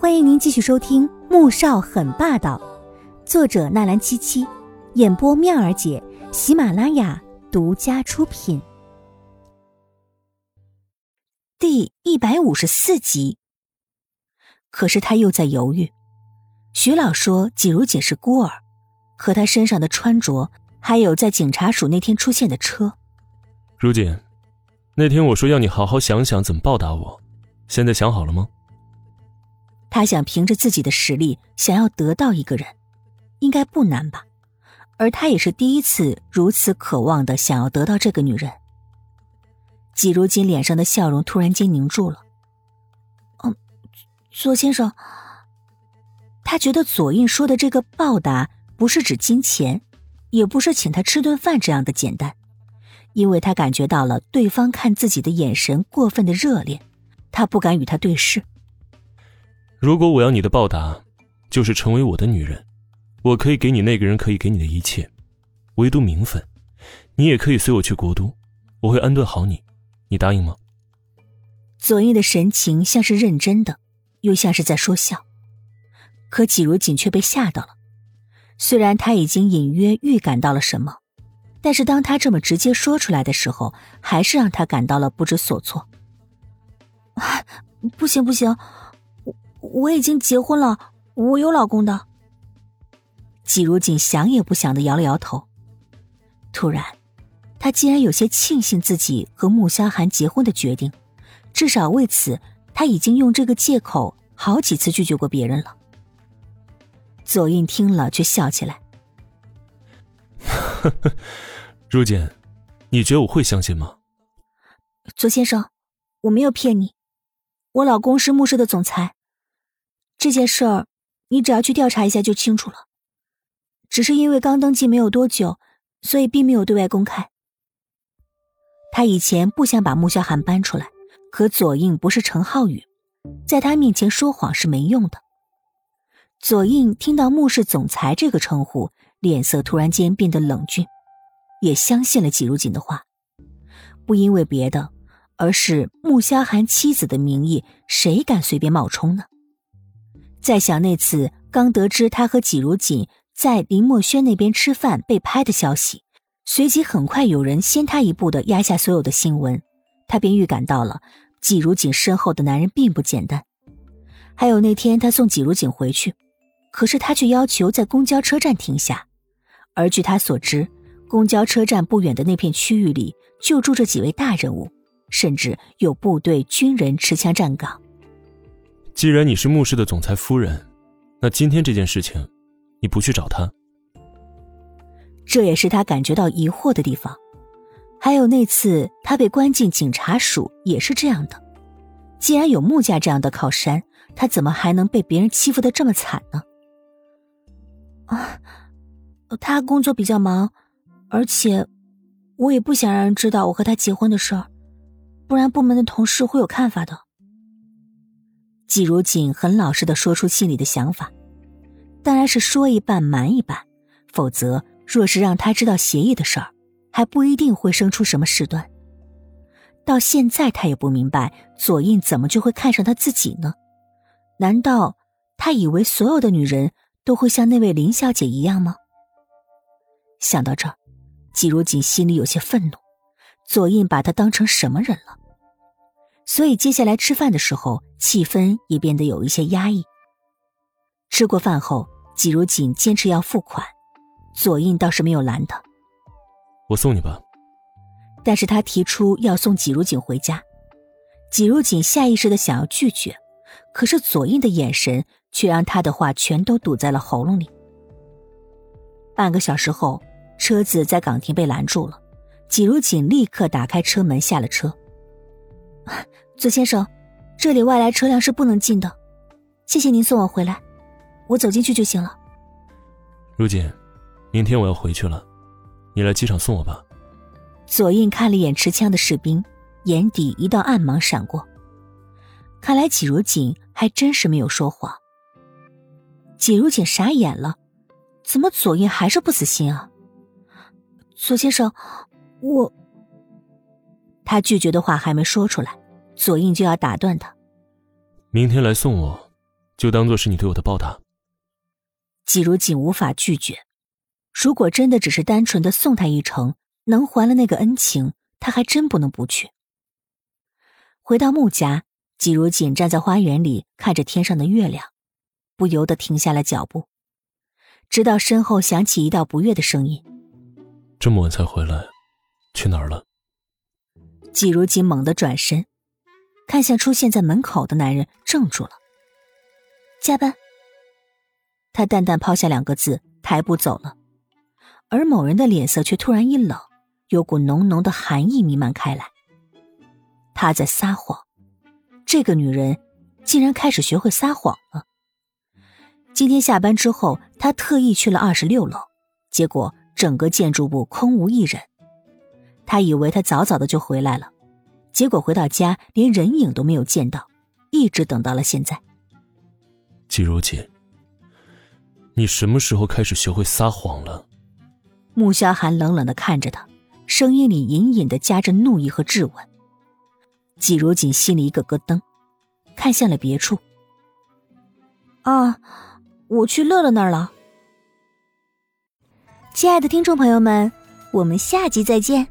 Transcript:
欢迎您继续收听《穆少很霸道》，作者纳兰七七，演播妙儿姐，喜马拉雅独家出品。第一百五十四集。可是他又在犹豫。徐老说季如锦是孤儿，可他身上的穿着，还有在警察署那天出现的车。如锦，那天我说要你好好想想怎么报答我，现在想好了吗？他想凭着自己的实力，想要得到一个人，应该不难吧？而他也是第一次如此渴望的想要得到这个女人。季如锦脸上的笑容突然间凝住了。嗯，左先生，他觉得左印说的这个报答不是指金钱，也不是请他吃顿饭这样的简单，因为他感觉到了对方看自己的眼神过分的热烈，他不敢与他对视。如果我要你的报答，就是成为我的女人，我可以给你那个人可以给你的一切，唯独名分。你也可以随我去国都，我会安顿好你，你答应吗？左印的神情像是认真的，又像是在说笑，可季如锦却被吓到了。虽然他已经隐约预感到了什么，但是当他这么直接说出来的时候，还是让他感到了不知所措。不行不行！我已经结婚了，我有老公的。季如锦想也不想的摇了摇头。突然，他竟然有些庆幸自己和穆萧寒结婚的决定，至少为此他已经用这个借口好几次拒绝过别人了。左印听了却笑起来：“ 如锦，你觉得我会相信吗？”左先生，我没有骗你，我老公是穆氏的总裁。这件事儿，你只要去调查一下就清楚了。只是因为刚登记没有多久，所以并没有对外公开。他以前不想把穆萧寒搬出来，可左印不是陈浩宇，在他面前说谎是没用的。左印听到穆氏总裁这个称呼，脸色突然间变得冷峻，也相信了季如锦的话。不因为别的，而是穆萧寒妻子的名义，谁敢随便冒充呢？再想那次刚得知他和季如锦在林墨轩那边吃饭被拍的消息，随即很快有人先他一步的压下所有的新闻，他便预感到了季如锦身后的男人并不简单。还有那天他送季如锦回去，可是他却要求在公交车站停下，而据他所知，公交车站不远的那片区域里就住着几位大人物，甚至有部队军人持枪站岗。既然你是穆氏的总裁夫人，那今天这件事情，你不去找他，这也是他感觉到疑惑的地方。还有那次他被关进警察署也是这样的。既然有穆家这样的靠山，他怎么还能被别人欺负的这么惨呢？啊，他工作比较忙，而且我也不想让人知道我和他结婚的事儿，不然部门的同事会有看法的。季如锦很老实的说出心里的想法，当然是说一半瞒一半，否则若是让他知道协议的事儿，还不一定会生出什么事端。到现在他也不明白左印怎么就会看上他自己呢？难道他以为所有的女人都会像那位林小姐一样吗？想到这儿，季如锦心里有些愤怒，左印把他当成什么人了？所以接下来吃饭的时候，气氛也变得有一些压抑。吃过饭后，季如锦坚持要付款，左印倒是没有拦他。我送你吧。但是他提出要送季如锦回家，季如锦下意识的想要拒绝，可是左印的眼神却让他的话全都堵在了喉咙里。半个小时后，车子在岗亭被拦住了，季如锦立刻打开车门下了车。左先生，这里外来车辆是不能进的，谢谢您送我回来，我走进去就行了。如锦，明天我要回去了，你来机场送我吧。左印看了一眼持枪的士兵，眼底一道暗芒闪过，看来季如锦还真是没有说谎。季如锦傻眼了，怎么左印还是不死心啊？左先生，我……他拒绝的话还没说出来。左印就要打断他。明天来送我，就当做是你对我的报答。季如锦无法拒绝，如果真的只是单纯的送他一程，能还了那个恩情，他还真不能不去。回到穆家，季如锦站在花园里看着天上的月亮，不由得停下了脚步，直到身后响起一道不悦的声音：“这么晚才回来，去哪儿了？”季如锦猛地转身，看向出现在门口的男人，怔住了。加班。他淡淡抛下两个字，抬步走了，而某人的脸色却突然一冷，有股浓浓的寒意弥漫开来。他在撒谎，这个女人竟然开始学会撒谎了。今天下班之后，他特意去了二十六楼，结果整个建筑部空无一人。他以为他早早的就回来了，结果回到家连人影都没有见到，一直等到了现在。季如锦。你什么时候开始学会撒谎了？穆萧寒冷冷的看着他，声音里隐隐的夹着怒意和质问。季如锦心里一个咯噔，看向了别处。啊，我去乐乐那儿了。亲爱的听众朋友们，我们下集再见。